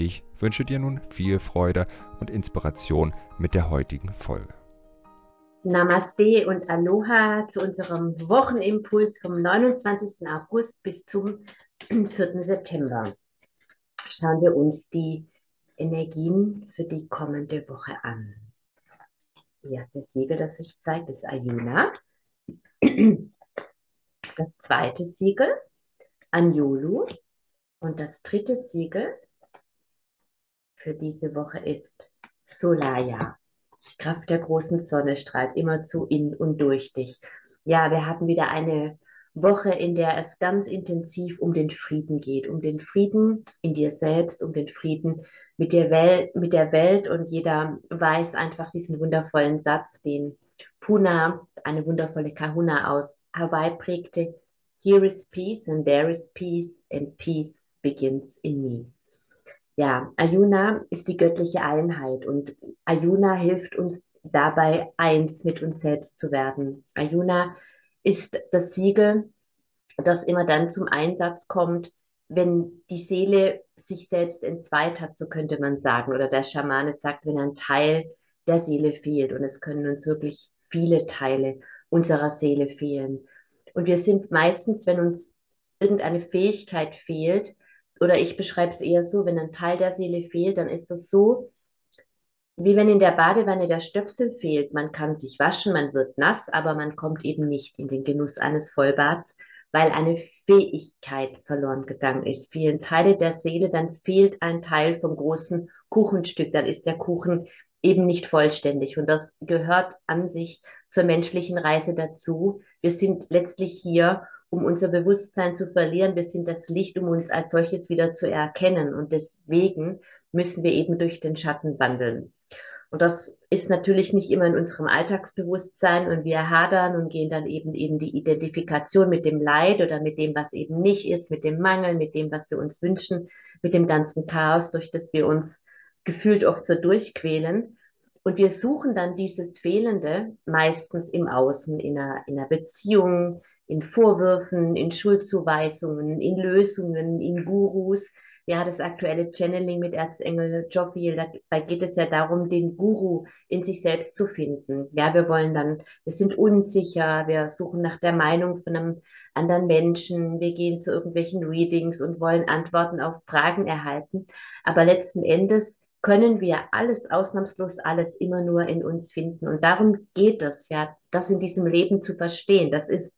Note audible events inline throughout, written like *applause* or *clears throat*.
Ich wünsche dir nun viel Freude und Inspiration mit der heutigen Folge. Namaste und Aloha zu unserem Wochenimpuls vom 29. August bis zum 4. September. Schauen wir uns die Energien für die kommende Woche an. Das erste Siegel, das sich zeigt, ist Ayuna. Das zweite Siegel, Anjolu. Und das dritte Siegel für diese Woche ist Solaya. Kraft der großen Sonne strahlt immerzu in und durch dich. Ja, wir hatten wieder eine Woche, in der es ganz intensiv um den Frieden geht, um den Frieden in dir selbst, um den Frieden mit der Welt, mit der Welt und jeder weiß einfach diesen wundervollen Satz, den Puna, eine wundervolle Kahuna aus Hawaii prägte. Here is peace and there is peace and peace begins in me. Ja, Ayuna ist die göttliche Einheit und Ayuna hilft uns dabei, eins mit uns selbst zu werden. Ayuna ist das Siegel, das immer dann zum Einsatz kommt, wenn die Seele sich selbst entzweit hat, so könnte man sagen. Oder der Schamane sagt, wenn ein Teil der Seele fehlt. Und es können uns wirklich viele Teile unserer Seele fehlen. Und wir sind meistens, wenn uns irgendeine Fähigkeit fehlt, oder ich beschreibe es eher so, wenn ein Teil der Seele fehlt, dann ist das so, wie wenn in der Badewanne der Stöpsel fehlt. Man kann sich waschen, man wird nass, aber man kommt eben nicht in den Genuss eines Vollbads, weil eine Fähigkeit verloren gegangen ist. Vielen Teile der Seele, dann fehlt ein Teil vom großen Kuchenstück, dann ist der Kuchen eben nicht vollständig. Und das gehört an sich zur menschlichen Reise dazu. Wir sind letztlich hier, um unser Bewusstsein zu verlieren. Wir sind das Licht, um uns als solches wieder zu erkennen. Und deswegen müssen wir eben durch den Schatten wandeln. Und das ist natürlich nicht immer in unserem Alltagsbewusstsein und wir hadern und gehen dann eben eben die Identifikation mit dem Leid oder mit dem, was eben nicht ist, mit dem Mangel, mit dem, was wir uns wünschen, mit dem ganzen Chaos, durch das wir uns gefühlt oft so durchquälen. Und wir suchen dann dieses Fehlende meistens im Außen, in einer, in einer Beziehung, in Vorwürfen, in Schuldzuweisungen, in Lösungen, in Gurus. Ja, das aktuelle Channeling mit Erzengel Jophiel, da geht es ja darum, den Guru in sich selbst zu finden. Ja, wir wollen dann, wir sind unsicher, wir suchen nach der Meinung von einem anderen Menschen, wir gehen zu irgendwelchen Readings und wollen Antworten auf Fragen erhalten. Aber letzten Endes können wir alles, ausnahmslos alles, immer nur in uns finden. Und darum geht es, ja, das in diesem Leben zu verstehen. Das ist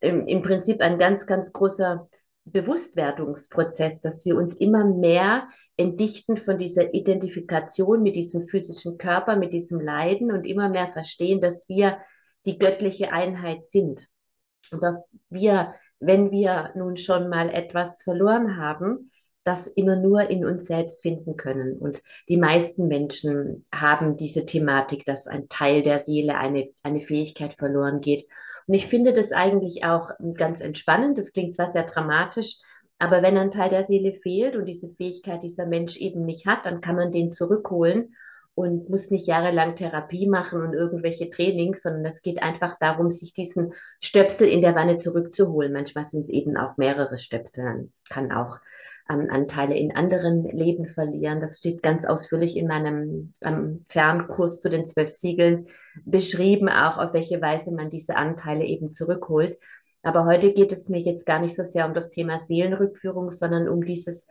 im, im Prinzip ein ganz, ganz großer Bewusstwerdungsprozess, dass wir uns immer mehr entdichten von dieser Identifikation mit diesem physischen Körper, mit diesem Leiden und immer mehr verstehen, dass wir die göttliche Einheit sind. Und dass wir, wenn wir nun schon mal etwas verloren haben, das immer nur in uns selbst finden können. Und die meisten Menschen haben diese Thematik, dass ein Teil der Seele, eine, eine Fähigkeit verloren geht. Und ich finde das eigentlich auch ganz entspannend. Das klingt zwar sehr dramatisch, aber wenn ein Teil der Seele fehlt und diese Fähigkeit dieser Mensch eben nicht hat, dann kann man den zurückholen und muss nicht jahrelang Therapie machen und irgendwelche Trainings, sondern es geht einfach darum, sich diesen Stöpsel in der Wanne zurückzuholen. Manchmal sind es eben auch mehrere Stöpsel. Man kann auch ähm, Anteile in anderen Leben verlieren. Das steht ganz ausführlich in meinem ähm, Fernkurs zu den zwölf Siegeln beschrieben, auch auf welche Weise man diese Anteile eben zurückholt. Aber heute geht es mir jetzt gar nicht so sehr um das Thema Seelenrückführung, sondern um dieses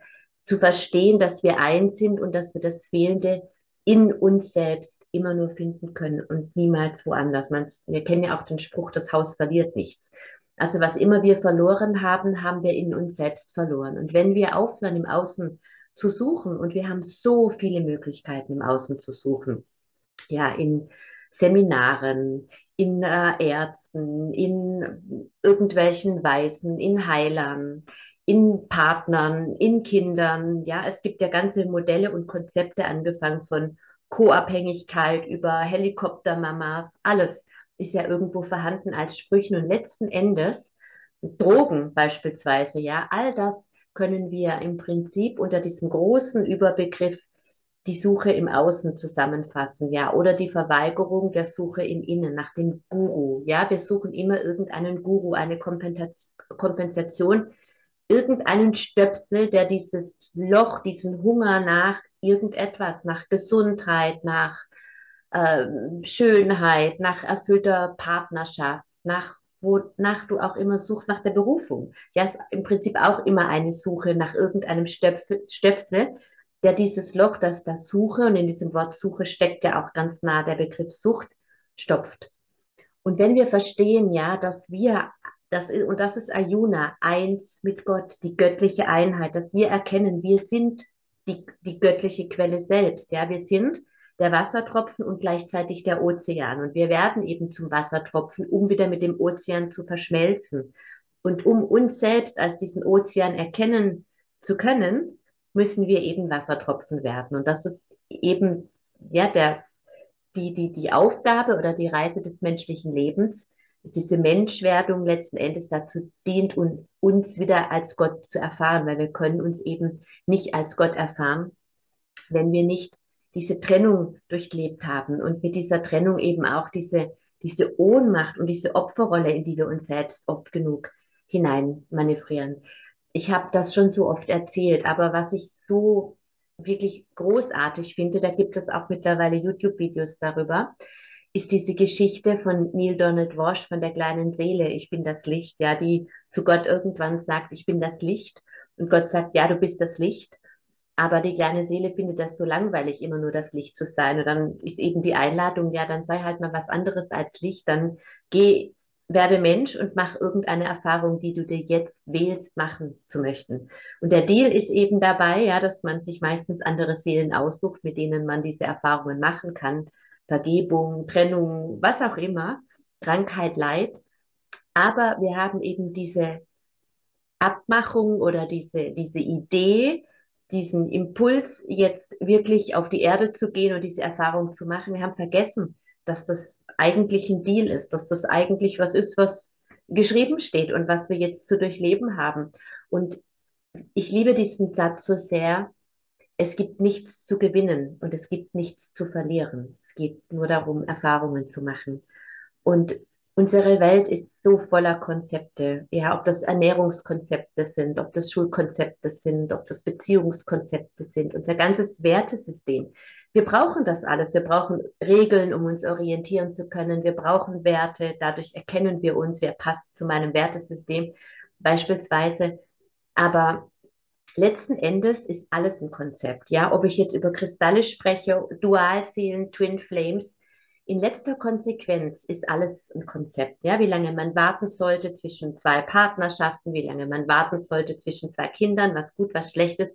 zu verstehen, dass wir eins sind und dass wir das Fehlende in uns selbst immer nur finden können und niemals woanders. Man, wir kennen ja auch den Spruch, das Haus verliert nichts. Also was immer wir verloren haben, haben wir in uns selbst verloren. Und wenn wir aufhören, im Außen zu suchen, und wir haben so viele Möglichkeiten im Außen zu suchen, ja, in Seminaren, in äh, Ärzten, in irgendwelchen Weisen, in Heilern, in Partnern, in Kindern. Ja, es gibt ja ganze Modelle und Konzepte angefangen von Co-Abhängigkeit über Helikoptermamas, alles ist ja irgendwo vorhanden als Sprüchen und letzten Endes Drogen beispielsweise, ja, all das können wir im Prinzip unter diesem großen Überbegriff die Suche im Außen zusammenfassen, ja, oder die Verweigerung der Suche im Innen nach dem Guru, ja. Wir suchen immer irgendeinen Guru, eine Kompensation, irgendeinen Stöpsel, der dieses Loch, diesen Hunger nach irgendetwas, nach Gesundheit, nach äh, Schönheit, nach erfüllter Partnerschaft, nach wonach du auch immer suchst nach der Berufung. Ja, ist im Prinzip auch immer eine Suche nach irgendeinem Stöpsel der dieses Loch, das da Suche, und in diesem Wort Suche steckt ja auch ganz nah der Begriff Sucht, stopft. Und wenn wir verstehen, ja, dass wir, das ist, und das ist Ayuna, eins mit Gott, die göttliche Einheit, dass wir erkennen, wir sind die, die göttliche Quelle selbst, ja, wir sind der Wassertropfen und gleichzeitig der Ozean. Und wir werden eben zum Wassertropfen, um wieder mit dem Ozean zu verschmelzen. Und um uns selbst als diesen Ozean erkennen zu können, müssen wir eben Wassertropfen werden. Und das ist eben ja der, die, die, die Aufgabe oder die Reise des menschlichen Lebens, diese Menschwerdung letzten Endes dazu dient, um uns wieder als Gott zu erfahren, weil wir können uns eben nicht als Gott erfahren, wenn wir nicht diese Trennung durchlebt haben und mit dieser Trennung eben auch diese, diese Ohnmacht und diese Opferrolle, in die wir uns selbst oft genug hinein manövrieren ich habe das schon so oft erzählt, aber was ich so wirklich großartig finde, da gibt es auch mittlerweile YouTube-Videos darüber, ist diese Geschichte von Neil Donald Walsh von der kleinen Seele, ich bin das Licht, ja, die zu Gott irgendwann sagt, ich bin das Licht und Gott sagt, ja, du bist das Licht. Aber die kleine Seele findet das so langweilig, immer nur das Licht zu sein. Und dann ist eben die Einladung, ja, dann sei halt mal was anderes als Licht, dann geh werde Mensch und mach irgendeine Erfahrung, die du dir jetzt wählst, machen zu möchten. Und der Deal ist eben dabei, ja, dass man sich meistens andere Seelen aussucht, mit denen man diese Erfahrungen machen kann. Vergebung, Trennung, was auch immer, Krankheit, Leid. Aber wir haben eben diese Abmachung oder diese, diese Idee, diesen Impuls, jetzt wirklich auf die Erde zu gehen und diese Erfahrung zu machen. Wir haben vergessen, dass das eigentlich ein Deal ist, dass das eigentlich was ist, was geschrieben steht und was wir jetzt zu durchleben haben. Und ich liebe diesen Satz so sehr. Es gibt nichts zu gewinnen und es gibt nichts zu verlieren. Es geht nur darum, Erfahrungen zu machen. Und unsere Welt ist so voller Konzepte. Ja, ob das Ernährungskonzepte sind, ob das Schulkonzepte sind, ob das Beziehungskonzepte sind, unser ganzes Wertesystem wir brauchen das alles. Wir brauchen Regeln, um uns orientieren zu können. Wir brauchen Werte. Dadurch erkennen wir uns, wer passt zu meinem Wertesystem beispielsweise. Aber letzten Endes ist alles ein Konzept. Ja, ob ich jetzt über Kristalle spreche, Dualseelen, Twin Flames, in letzter Konsequenz ist alles ein Konzept. Ja, wie lange man warten sollte zwischen zwei Partnerschaften, wie lange man warten sollte zwischen zwei Kindern, was gut, was schlecht ist.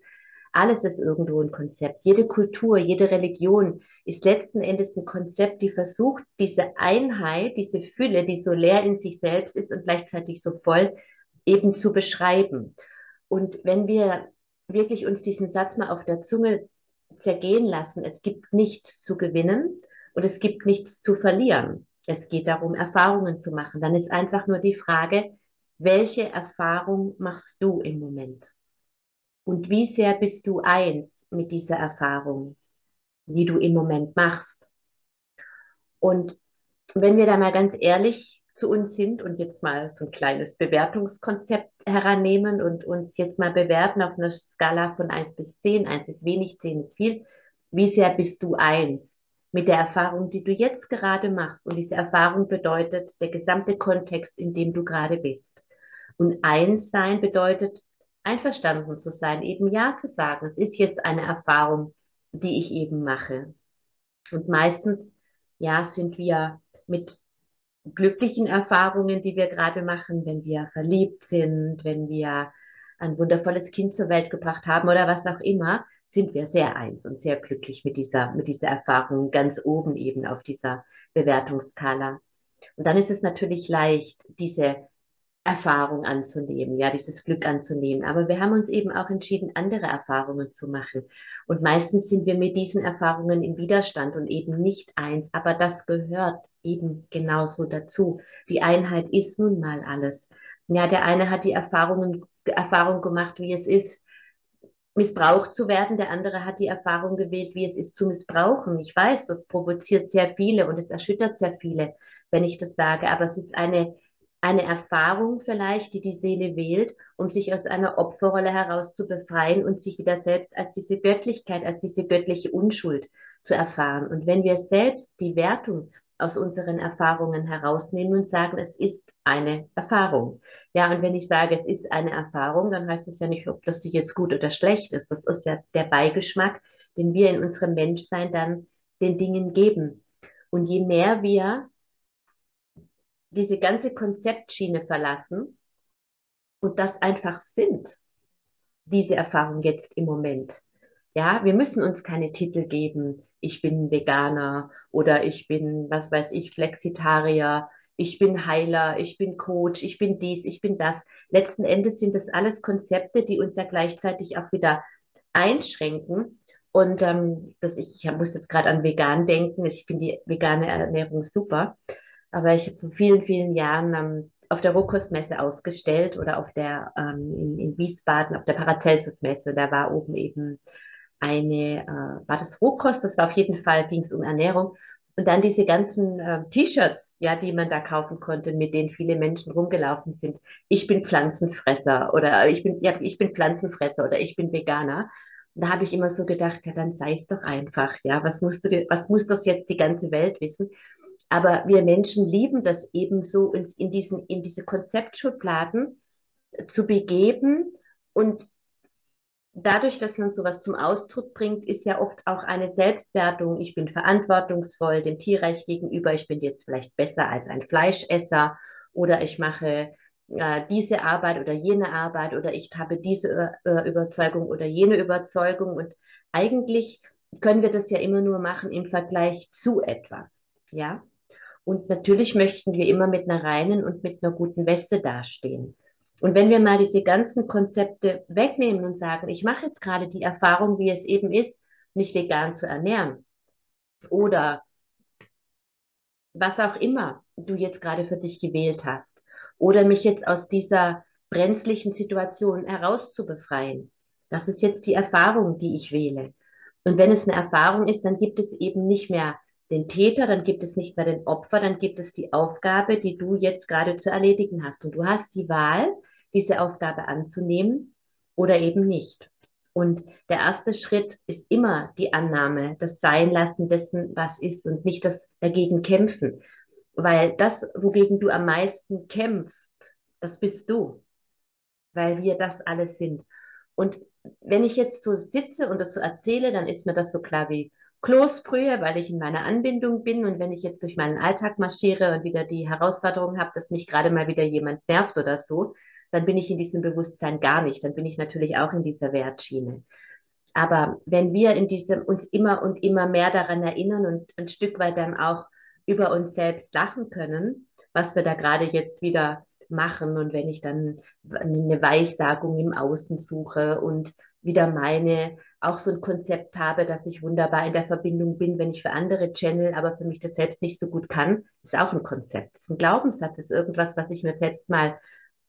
Alles ist irgendwo ein Konzept. Jede Kultur, jede Religion ist letzten Endes ein Konzept, die versucht, diese Einheit, diese Fülle, die so leer in sich selbst ist und gleichzeitig so voll, eben zu beschreiben. Und wenn wir wirklich uns diesen Satz mal auf der Zunge zergehen lassen, es gibt nichts zu gewinnen und es gibt nichts zu verlieren. Es geht darum, Erfahrungen zu machen. Dann ist einfach nur die Frage, welche Erfahrung machst du im Moment? Und wie sehr bist du eins mit dieser Erfahrung, die du im Moment machst? Und wenn wir da mal ganz ehrlich zu uns sind und jetzt mal so ein kleines Bewertungskonzept herannehmen und uns jetzt mal bewerten auf einer Skala von 1 bis 10, 1 ist wenig, 10 ist viel, wie sehr bist du eins mit der Erfahrung, die du jetzt gerade machst? Und diese Erfahrung bedeutet der gesamte Kontext, in dem du gerade bist. Und eins sein bedeutet, einverstanden zu sein, eben Ja zu sagen. Es ist jetzt eine Erfahrung, die ich eben mache. Und meistens, ja, sind wir mit glücklichen Erfahrungen, die wir gerade machen, wenn wir verliebt sind, wenn wir ein wundervolles Kind zur Welt gebracht haben oder was auch immer, sind wir sehr eins und sehr glücklich mit dieser, mit dieser Erfahrung ganz oben eben auf dieser Bewertungsskala. Und dann ist es natürlich leicht, diese Erfahrung anzunehmen, ja, dieses Glück anzunehmen. Aber wir haben uns eben auch entschieden, andere Erfahrungen zu machen. Und meistens sind wir mit diesen Erfahrungen im Widerstand und eben nicht eins. Aber das gehört eben genauso dazu. Die Einheit ist nun mal alles. Ja, der eine hat die Erfahrungen, Erfahrung gemacht, wie es ist, missbraucht zu werden. Der andere hat die Erfahrung gewählt, wie es ist zu missbrauchen. Ich weiß, das provoziert sehr viele und es erschüttert sehr viele, wenn ich das sage. Aber es ist eine eine Erfahrung vielleicht, die die Seele wählt, um sich aus einer Opferrolle heraus zu befreien und sich wieder selbst als diese Göttlichkeit, als diese göttliche Unschuld zu erfahren. Und wenn wir selbst die Wertung aus unseren Erfahrungen herausnehmen und sagen, es ist eine Erfahrung. Ja, und wenn ich sage, es ist eine Erfahrung, dann heißt es ja nicht, ob das jetzt gut oder schlecht ist. Das ist ja der Beigeschmack, den wir in unserem Menschsein dann den Dingen geben. Und je mehr wir diese ganze Konzeptschiene verlassen und das einfach sind, diese Erfahrung jetzt im Moment. Ja, wir müssen uns keine Titel geben. Ich bin Veganer oder ich bin, was weiß ich, Flexitarier. Ich bin Heiler, ich bin Coach, ich bin dies, ich bin das. Letzten Endes sind das alles Konzepte, die uns ja gleichzeitig auch wieder einschränken. Und ähm, das, ich, ich muss jetzt gerade an vegan denken. Ich finde die vegane Ernährung super. Aber ich habe vor vielen, vielen Jahren ähm, auf der Rohkostmesse ausgestellt oder auf der ähm, in, in Wiesbaden auf der Paracelsus-Messe. Da war oben eben eine, äh, war das Rohkost? Das war auf jeden Fall, ging es um Ernährung. Und dann diese ganzen äh, T-Shirts, ja, die man da kaufen konnte, mit denen viele Menschen rumgelaufen sind. Ich bin Pflanzenfresser oder ich bin, ja, ich bin Pflanzenfresser oder ich bin Veganer. Und da habe ich immer so gedacht, ja, dann sei es doch einfach, ja, was musst du, was muss das jetzt die ganze Welt wissen? Aber wir Menschen lieben das ebenso, uns in, diesen, in diese Konzeptschubladen zu begeben. Und dadurch, dass man sowas zum Ausdruck bringt, ist ja oft auch eine Selbstwertung. Ich bin verantwortungsvoll dem Tierreich gegenüber. Ich bin jetzt vielleicht besser als ein Fleischesser oder ich mache äh, diese Arbeit oder jene Arbeit oder ich habe diese äh, Überzeugung oder jene Überzeugung. Und eigentlich können wir das ja immer nur machen im Vergleich zu etwas. Ja. Und natürlich möchten wir immer mit einer reinen und mit einer guten Weste dastehen. Und wenn wir mal diese ganzen Konzepte wegnehmen und sagen, ich mache jetzt gerade die Erfahrung, wie es eben ist, mich vegan zu ernähren oder was auch immer du jetzt gerade für dich gewählt hast oder mich jetzt aus dieser brenzlichen Situation herauszubefreien. Das ist jetzt die Erfahrung, die ich wähle. Und wenn es eine Erfahrung ist, dann gibt es eben nicht mehr den Täter, dann gibt es nicht mehr den Opfer, dann gibt es die Aufgabe, die du jetzt gerade zu erledigen hast. Und du hast die Wahl, diese Aufgabe anzunehmen oder eben nicht. Und der erste Schritt ist immer die Annahme, das Seinlassen dessen, was ist und nicht das dagegen kämpfen. Weil das, wogegen du am meisten kämpfst, das bist du. Weil wir das alles sind. Und wenn ich jetzt so sitze und das so erzähle, dann ist mir das so klar wie Kloßbrühe, weil ich in meiner Anbindung bin und wenn ich jetzt durch meinen Alltag marschiere und wieder die Herausforderung habe, dass mich gerade mal wieder jemand nervt oder so, dann bin ich in diesem Bewusstsein gar nicht. Dann bin ich natürlich auch in dieser Wertschiene. Aber wenn wir in diesem uns immer und immer mehr daran erinnern und ein Stück weit dann auch über uns selbst lachen können, was wir da gerade jetzt wieder machen und wenn ich dann eine Weissagung im Außen suche und wieder meine auch so ein Konzept habe, dass ich wunderbar in der Verbindung bin, wenn ich für andere channel, aber für mich das selbst nicht so gut kann, ist auch ein Konzept. Ist ein Glaubenssatz, ist irgendwas, was ich mir selbst mal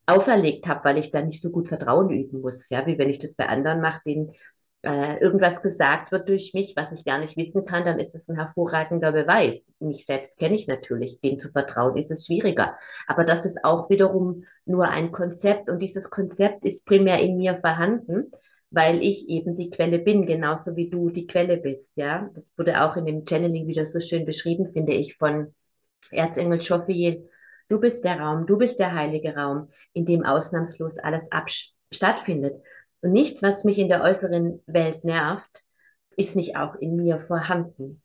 auferlegt habe, weil ich da nicht so gut Vertrauen üben muss. Ja, wie wenn ich das bei anderen mache, denen äh, irgendwas gesagt wird durch mich, was ich gar nicht wissen kann, dann ist es ein hervorragender Beweis. Mich selbst kenne ich natürlich, dem zu vertrauen ist es schwieriger. Aber das ist auch wiederum nur ein Konzept und dieses Konzept ist primär in mir vorhanden weil ich eben die Quelle bin, genauso wie du die Quelle bist, ja. Das wurde auch in dem Channeling wieder so schön beschrieben, finde ich, von Erzengel Schoffiel. Du bist der Raum, du bist der heilige Raum, in dem ausnahmslos alles stattfindet. Und nichts, was mich in der äußeren Welt nervt, ist nicht auch in mir vorhanden.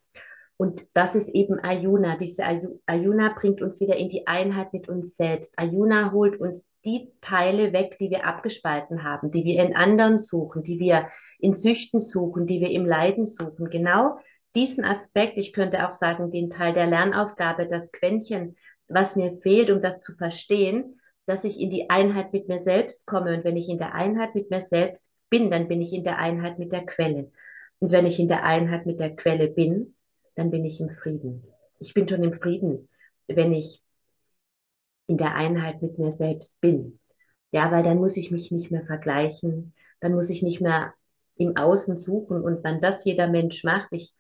Und das ist eben Ayuna. Diese Ayuna bringt uns wieder in die Einheit mit uns selbst. Ayuna holt uns die Teile weg, die wir abgespalten haben, die wir in anderen suchen, die wir in Süchten suchen, die wir im Leiden suchen. Genau diesen Aspekt, ich könnte auch sagen, den Teil der Lernaufgabe, das Quäntchen, was mir fehlt, um das zu verstehen, dass ich in die Einheit mit mir selbst komme. Und wenn ich in der Einheit mit mir selbst bin, dann bin ich in der Einheit mit der Quelle. Und wenn ich in der Einheit mit der Quelle bin, dann bin ich im Frieden. Ich bin schon im Frieden, wenn ich in der Einheit mit mir selbst bin. Ja, weil dann muss ich mich nicht mehr vergleichen, dann muss ich nicht mehr im Außen suchen und wann das jeder Mensch macht. Ich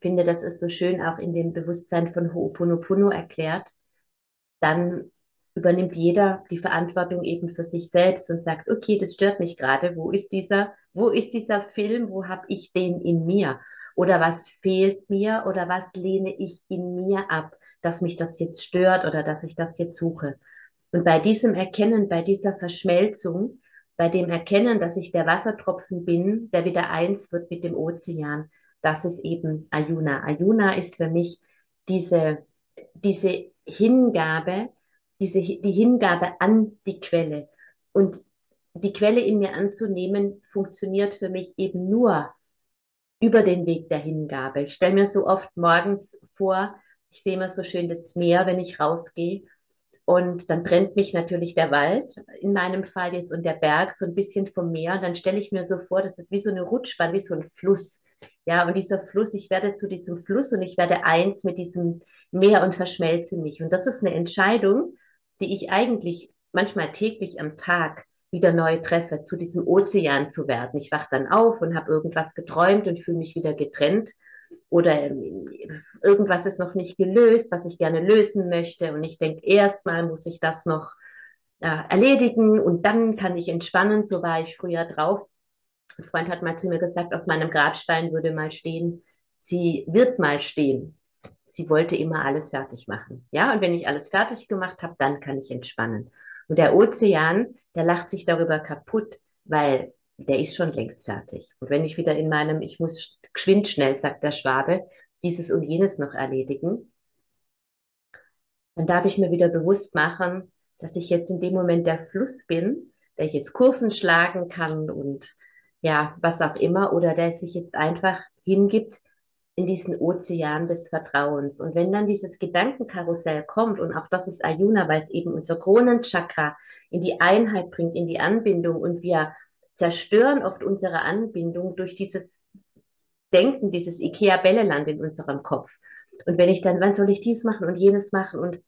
finde, das ist so schön auch in dem Bewusstsein von Ho'oponopono erklärt. Dann übernimmt jeder die Verantwortung eben für sich selbst und sagt, okay, das stört mich gerade. Wo ist dieser, wo ist dieser Film? Wo habe ich den in mir? Oder was fehlt mir? Oder was lehne ich in mir ab, dass mich das jetzt stört oder dass ich das jetzt suche? Und bei diesem Erkennen, bei dieser Verschmelzung, bei dem Erkennen, dass ich der Wassertropfen bin, der wieder eins wird mit dem Ozean, das ist eben Ayuna. Ayuna ist für mich diese, diese Hingabe, diese, die Hingabe an die Quelle. Und die Quelle in mir anzunehmen, funktioniert für mich eben nur über den Weg der Hingabe. Ich stelle mir so oft morgens vor, ich sehe mir so schön das Meer, wenn ich rausgehe. Und dann trennt mich natürlich der Wald, in meinem Fall jetzt, und der Berg so ein bisschen vom Meer. Und dann stelle ich mir so vor, das ist wie so eine Rutschbahn, wie so ein Fluss. Ja, und dieser Fluss, ich werde zu diesem Fluss und ich werde eins mit diesem Meer und verschmelze mich. Und das ist eine Entscheidung, die ich eigentlich manchmal täglich am Tag wieder neu treffe, zu diesem Ozean zu werden. Ich wache dann auf und habe irgendwas geträumt und fühle mich wieder getrennt oder ähm, irgendwas ist noch nicht gelöst, was ich gerne lösen möchte und ich denke, erstmal muss ich das noch äh, erledigen und dann kann ich entspannen. So war ich früher drauf. Ein Freund hat mal zu mir gesagt, auf meinem Grabstein würde mal stehen, sie wird mal stehen sie wollte immer alles fertig machen. Ja, und wenn ich alles fertig gemacht habe, dann kann ich entspannen. Und der Ozean, der lacht sich darüber kaputt, weil der ist schon längst fertig. Und wenn ich wieder in meinem, ich muss geschwind schnell, sagt der Schwabe, dieses und jenes noch erledigen, dann darf ich mir wieder bewusst machen, dass ich jetzt in dem Moment der Fluss bin, der ich jetzt Kurven schlagen kann und ja, was auch immer, oder der sich jetzt einfach hingibt, in diesen Ozean des Vertrauens. Und wenn dann dieses Gedankenkarussell kommt, und auch das ist Ayuna, weil es eben unser Kronenchakra in die Einheit bringt, in die Anbindung, und wir zerstören oft unsere Anbindung durch dieses Denken, dieses Ikea-Bälleland in unserem Kopf. Und wenn ich dann, wann soll ich dies machen und jenes machen und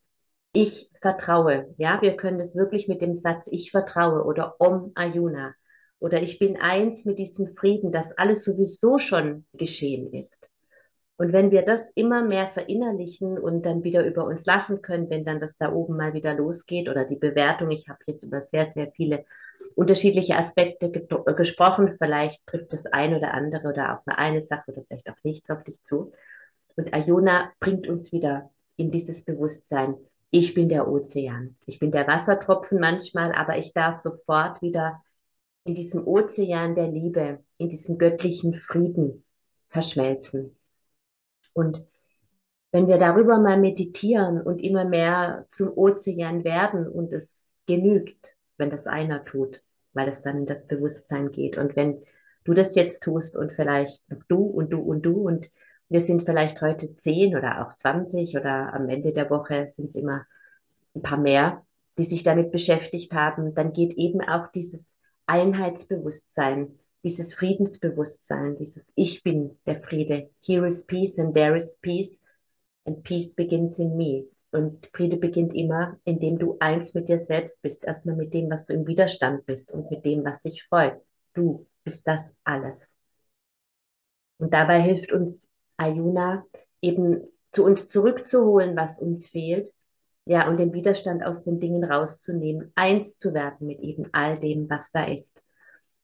ich vertraue, ja, wir können das wirklich mit dem Satz ich vertraue oder Om Ayuna oder ich bin eins mit diesem Frieden, dass alles sowieso schon geschehen ist. Und wenn wir das immer mehr verinnerlichen und dann wieder über uns lachen können, wenn dann das da oben mal wieder losgeht oder die Bewertung, ich habe jetzt über sehr, sehr viele unterschiedliche Aspekte ge gesprochen, vielleicht trifft das ein oder andere oder auch eine, eine Sache oder vielleicht auch nichts auf dich zu. Und Ayona bringt uns wieder in dieses Bewusstsein, ich bin der Ozean, ich bin der Wassertropfen manchmal, aber ich darf sofort wieder in diesem Ozean der Liebe, in diesem göttlichen Frieden verschmelzen. Und wenn wir darüber mal meditieren und immer mehr zum Ozean werden und es genügt, wenn das einer tut, weil es dann in das Bewusstsein geht. Und wenn du das jetzt tust und vielleicht noch du und du und du und wir sind vielleicht heute zehn oder auch zwanzig oder am Ende der Woche sind es immer ein paar mehr, die sich damit beschäftigt haben, dann geht eben auch dieses Einheitsbewusstsein dieses Friedensbewusstsein, dieses Ich bin der Friede. Here is peace and there is peace and peace begins in me. Und Friede beginnt immer, indem du eins mit dir selbst bist. Erstmal mit dem, was du im Widerstand bist und mit dem, was dich freut. Du bist das alles. Und dabei hilft uns Ayuna eben zu uns zurückzuholen, was uns fehlt. Ja, und den Widerstand aus den Dingen rauszunehmen, eins zu werden mit eben all dem, was da ist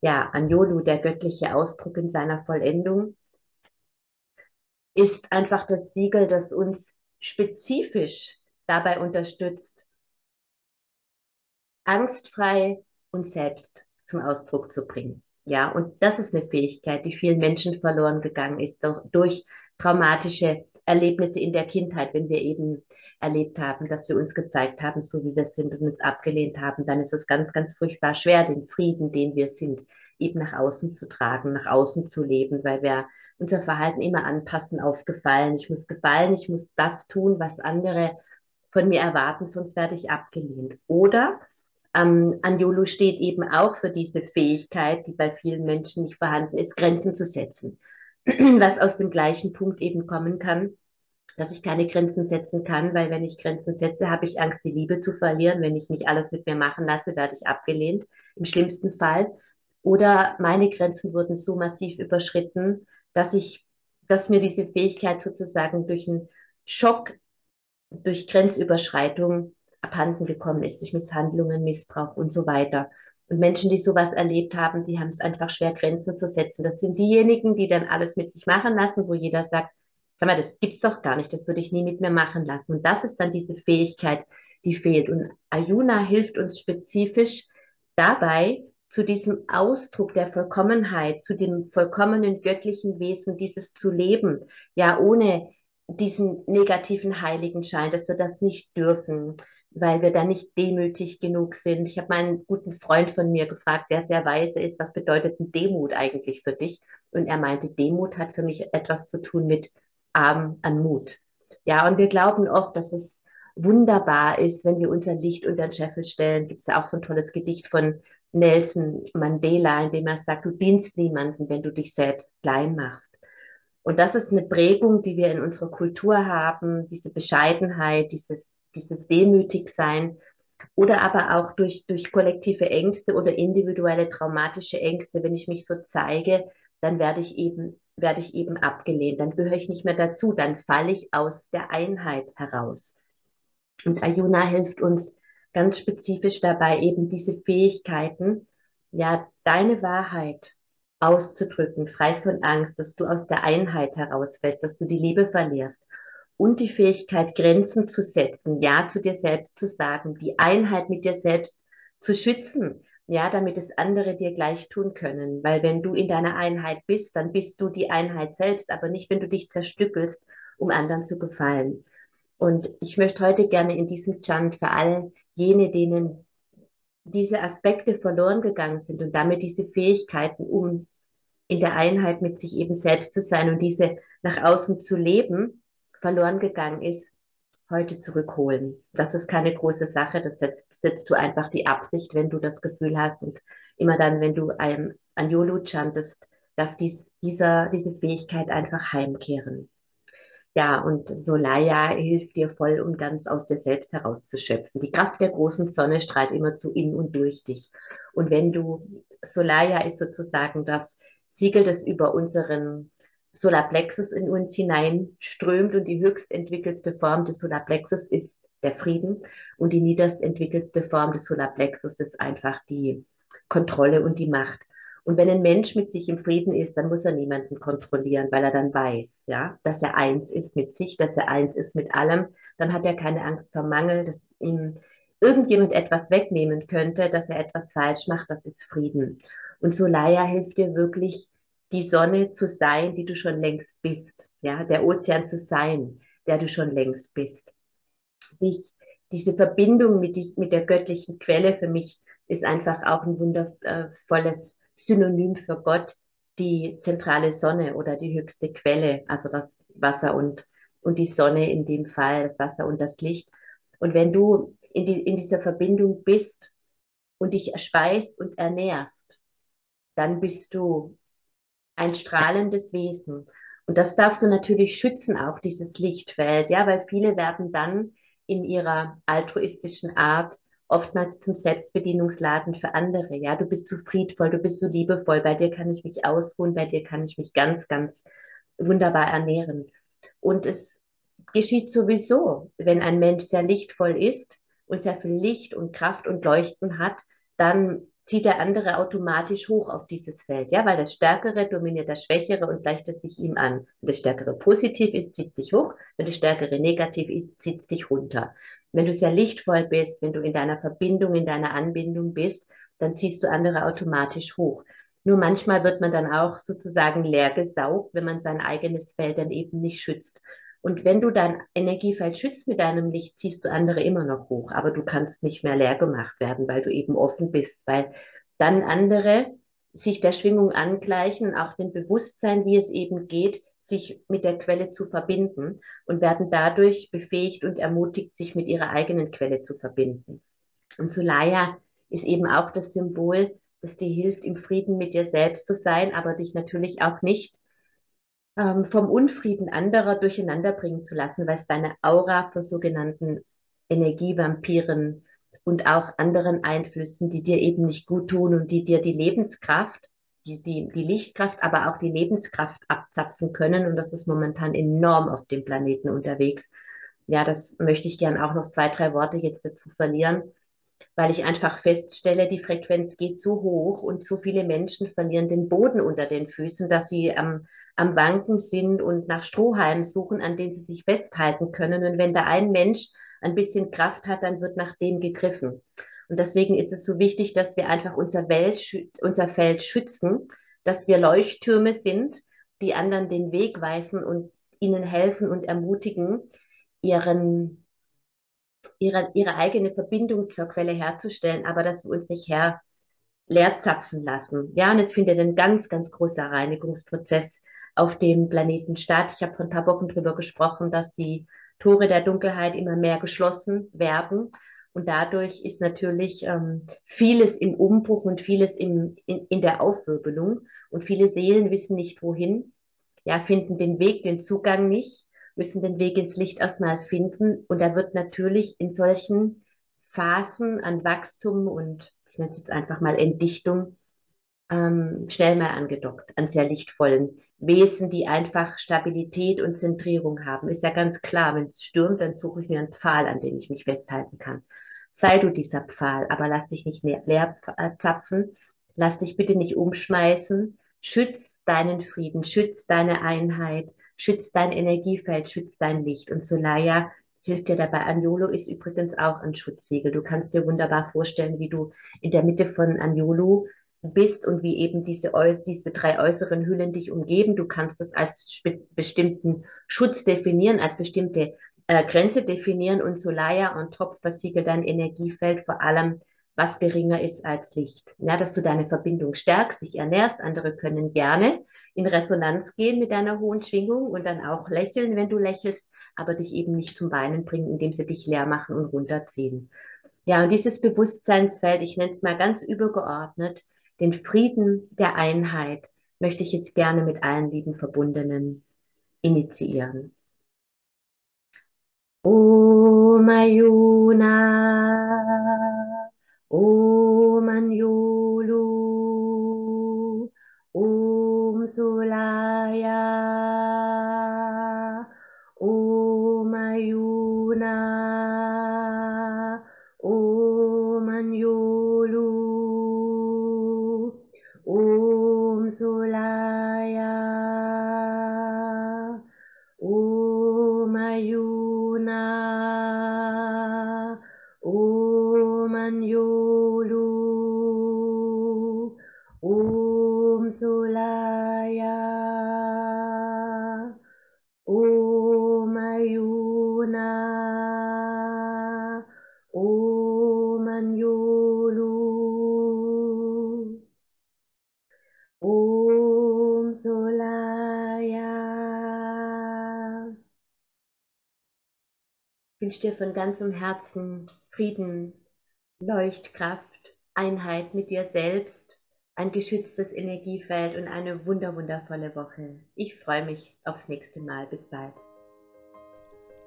ja, Anjolu, der göttliche Ausdruck in seiner Vollendung, ist einfach das Siegel, das uns spezifisch dabei unterstützt, angstfrei uns selbst zum Ausdruck zu bringen. Ja, und das ist eine Fähigkeit, die vielen Menschen verloren gegangen ist durch traumatische Erlebnisse in der Kindheit, wenn wir eben erlebt haben, dass wir uns gezeigt haben, so wie wir sind und uns abgelehnt haben, dann ist es ganz, ganz furchtbar schwer, den Frieden, den wir sind, eben nach außen zu tragen, nach außen zu leben, weil wir unser Verhalten immer anpassen auf Gefallen. Ich muss gefallen, ich muss das tun, was andere von mir erwarten, sonst werde ich abgelehnt. Oder Ähm, Anjolo steht eben auch für diese Fähigkeit, die bei vielen Menschen nicht vorhanden ist, Grenzen zu setzen. *clears throat* Was aus dem gleichen Punkt eben kommen kann, dass ich keine Grenzen setzen kann, weil wenn ich Grenzen setze, habe ich Angst, die Liebe zu verlieren. Wenn ich nicht alles mit mir machen lasse, werde ich abgelehnt, im schlimmsten Fall. Oder meine Grenzen wurden so massiv überschritten, dass ich, dass mir diese Fähigkeit sozusagen durch einen Schock, durch Grenzüberschreitung abhanden gekommen ist, durch Misshandlungen, Missbrauch und so weiter. Und Menschen, die sowas erlebt haben, die haben es einfach schwer, Grenzen zu setzen. Das sind diejenigen, die dann alles mit sich machen lassen, wo jeder sagt, sag mal, das gibt's doch gar nicht, das würde ich nie mit mir machen lassen. Und das ist dann diese Fähigkeit, die fehlt. Und Ayuna hilft uns spezifisch dabei, zu diesem Ausdruck der Vollkommenheit, zu dem vollkommenen göttlichen Wesen, dieses zu leben, ja, ohne diesen negativen Heiligenschein, dass wir das nicht dürfen, weil wir da nicht demütig genug sind. Ich habe meinen guten Freund von mir gefragt, der sehr weise ist, was bedeutet Demut eigentlich für dich? Und er meinte, Demut hat für mich etwas zu tun mit arm an Mut. Ja, und wir glauben oft, dass es wunderbar ist, wenn wir unser Licht unter den Scheffel stellen. Gibt es ja auch so ein tolles Gedicht von Nelson Mandela, in dem er sagt, du dienst niemanden, wenn du dich selbst klein machst. Und das ist eine Prägung, die wir in unserer Kultur haben, diese Bescheidenheit, dieses, dieses Demütigsein oder aber auch durch, durch kollektive Ängste oder individuelle traumatische Ängste. Wenn ich mich so zeige, dann werde ich eben werde ich eben abgelehnt, dann gehöre ich nicht mehr dazu, dann falle ich aus der Einheit heraus. Und Ayuna hilft uns ganz spezifisch dabei, eben diese Fähigkeiten, ja, deine Wahrheit auszudrücken, frei von Angst, dass du aus der Einheit herausfällst, dass du die Liebe verlierst und die Fähigkeit, Grenzen zu setzen, Ja zu dir selbst zu sagen, die Einheit mit dir selbst zu schützen, ja, damit es andere dir gleich tun können. Weil wenn du in deiner Einheit bist, dann bist du die Einheit selbst, aber nicht, wenn du dich zerstückelst, um anderen zu gefallen. Und ich möchte heute gerne in diesem Chant für all jene, denen diese Aspekte verloren gegangen sind und damit diese Fähigkeiten, um in der Einheit mit sich eben selbst zu sein und diese nach außen zu leben, verloren gegangen ist, heute zurückholen. Das ist keine große Sache, das setzt setzt du einfach die Absicht, wenn du das Gefühl hast und immer dann, wenn du ein Anjolu chantest, darf dies, dieser, diese Fähigkeit einfach heimkehren. Ja, und Solaya hilft dir voll und ganz aus dir selbst herauszuschöpfen. Die Kraft der großen Sonne strahlt immer zu in und durch dich. Und wenn du, Solaya ist sozusagen das Siegel, das über unseren Solarplexus in uns hineinströmt und die höchst entwickelste Form des Solarplexus ist der Frieden. Und die niederst entwickelste Form des Solarplexus ist einfach die Kontrolle und die Macht. Und wenn ein Mensch mit sich im Frieden ist, dann muss er niemanden kontrollieren, weil er dann weiß, ja, dass er eins ist mit sich, dass er eins ist mit allem. Dann hat er keine Angst vor Mangel, dass ihm irgendjemand etwas wegnehmen könnte, dass er etwas falsch macht. Das ist Frieden. Und Solaya hilft dir wirklich, die Sonne zu sein, die du schon längst bist. Ja, der Ozean zu sein, der du schon längst bist sich diese Verbindung mit, dies, mit der göttlichen Quelle für mich ist einfach auch ein wundervolles Synonym für Gott, die zentrale Sonne oder die höchste Quelle, also das Wasser und, und die Sonne in dem Fall, das Wasser und das Licht. Und wenn du in, die, in dieser Verbindung bist und dich speist und ernährst, dann bist du ein strahlendes Wesen. Und das darfst du natürlich schützen, auch dieses Lichtfeld, ja, weil viele werden dann in ihrer altruistischen Art oftmals zum Selbstbedienungsladen für andere. Ja, du bist so friedvoll, du bist so liebevoll, bei dir kann ich mich ausruhen, bei dir kann ich mich ganz, ganz wunderbar ernähren. Und es geschieht sowieso, wenn ein Mensch sehr lichtvoll ist und sehr viel Licht und Kraft und Leuchten hat, dann zieht der andere automatisch hoch auf dieses Feld, ja, weil das Stärkere dominiert das Schwächere und gleicht es sich ihm an. Wenn das Stärkere positiv ist, zieht sich hoch, wenn das Stärkere negativ ist, zieht es dich runter. Wenn du sehr lichtvoll bist, wenn du in deiner Verbindung, in deiner Anbindung bist, dann ziehst du andere automatisch hoch. Nur manchmal wird man dann auch sozusagen leer gesaugt, wenn man sein eigenes Feld dann eben nicht schützt. Und wenn du dein Energiefeld schützt mit deinem Licht, ziehst du andere immer noch hoch. Aber du kannst nicht mehr leer gemacht werden, weil du eben offen bist, weil dann andere sich der Schwingung angleichen, auch dem Bewusstsein, wie es eben geht, sich mit der Quelle zu verbinden und werden dadurch befähigt und ermutigt, sich mit ihrer eigenen Quelle zu verbinden. Und Solaya ist eben auch das Symbol, das dir hilft, im Frieden mit dir selbst zu sein, aber dich natürlich auch nicht ähm, vom Unfrieden anderer durcheinander bringen zu lassen, weil es deine Aura vor sogenannten Energievampiren und auch anderen Einflüssen, die dir eben nicht gut tun und die dir die Lebenskraft, die, die, die Lichtkraft, aber auch die Lebenskraft abzapfen können. Und das ist momentan enorm auf dem Planeten unterwegs. Ja, das möchte ich gern auch noch zwei, drei Worte jetzt dazu verlieren, weil ich einfach feststelle, die Frequenz geht so hoch und so viele Menschen verlieren den Boden unter den Füßen, dass sie am, am Wanken sind und nach Strohhalmen suchen, an denen sie sich festhalten können. Und wenn da ein Mensch ein bisschen Kraft hat, dann wird nach dem gegriffen. Und deswegen ist es so wichtig, dass wir einfach unser, Welt, unser Feld schützen, dass wir Leuchttürme sind, die anderen den Weg weisen und ihnen helfen und ermutigen, ihren, ihre, ihre eigene Verbindung zur Quelle herzustellen, aber dass wir uns nicht her leer zapfen lassen. Ja, und es findet ein ganz, ganz großer Reinigungsprozess auf dem Planeten statt. Ich habe vor ein paar Wochen darüber gesprochen, dass die Tore der Dunkelheit immer mehr geschlossen werden. Und dadurch ist natürlich ähm, vieles im Umbruch und vieles im, in, in der Aufwirbelung. Und viele Seelen wissen nicht wohin, ja, finden den Weg, den Zugang nicht, müssen den Weg ins Licht erstmal finden. Und da wird natürlich in solchen Phasen an Wachstum und ich nenne es jetzt einfach mal Entdichtung ähm, schnell mal angedockt an sehr lichtvollen Wesen, die einfach Stabilität und Zentrierung haben. Ist ja ganz klar, wenn es stürmt, dann suche ich mir einen Pfahl, an dem ich mich festhalten kann. Sei du dieser Pfahl, aber lass dich nicht leer zapfen, lass dich bitte nicht umschmeißen, schütz deinen Frieden, schütz deine Einheit, schütz dein Energiefeld, schütz dein Licht. Und Solaya hilft dir dabei. Anjolo ist übrigens auch ein Schutzsiegel. Du kannst dir wunderbar vorstellen, wie du in der Mitte von Anjolo bist und wie eben diese, diese drei äußeren Hüllen dich umgeben. Du kannst das als bestimmten Schutz definieren, als bestimmte äh, Grenze definieren und Solaya on top versiegelt dein Energiefeld vor allem, was geringer ist als Licht. Ja, dass du deine Verbindung stärkst, dich ernährst. Andere können gerne in Resonanz gehen mit deiner hohen Schwingung und dann auch lächeln, wenn du lächelst, aber dich eben nicht zum Weinen bringen, indem sie dich leer machen und runterziehen. Ja, und dieses Bewusstseinsfeld, ich nenne es mal ganz übergeordnet, den Frieden der Einheit möchte ich jetzt gerne mit allen lieben Verbundenen initiieren. Om Ayuna, Om Anjulu, Om Solaya, Om Ayuna, Om Anjulu. Om Solaya, Om Ayuna, Anjulu, Om Solaya, Om Ayuna, Om Anjulu. Om Solaya. Ich wünsche dir von ganzem Herzen Frieden, Leuchtkraft, Einheit mit dir selbst, ein geschütztes Energiefeld und eine wunder wundervolle Woche. Ich freue mich aufs nächste Mal. Bis bald.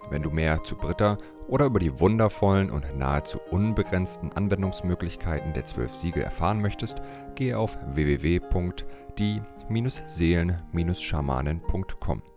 Wenn du mehr zu Britta oder über die wundervollen und nahezu unbegrenzten Anwendungsmöglichkeiten der zwölf Siegel erfahren möchtest, gehe auf www.die-seelen-schamanen.com.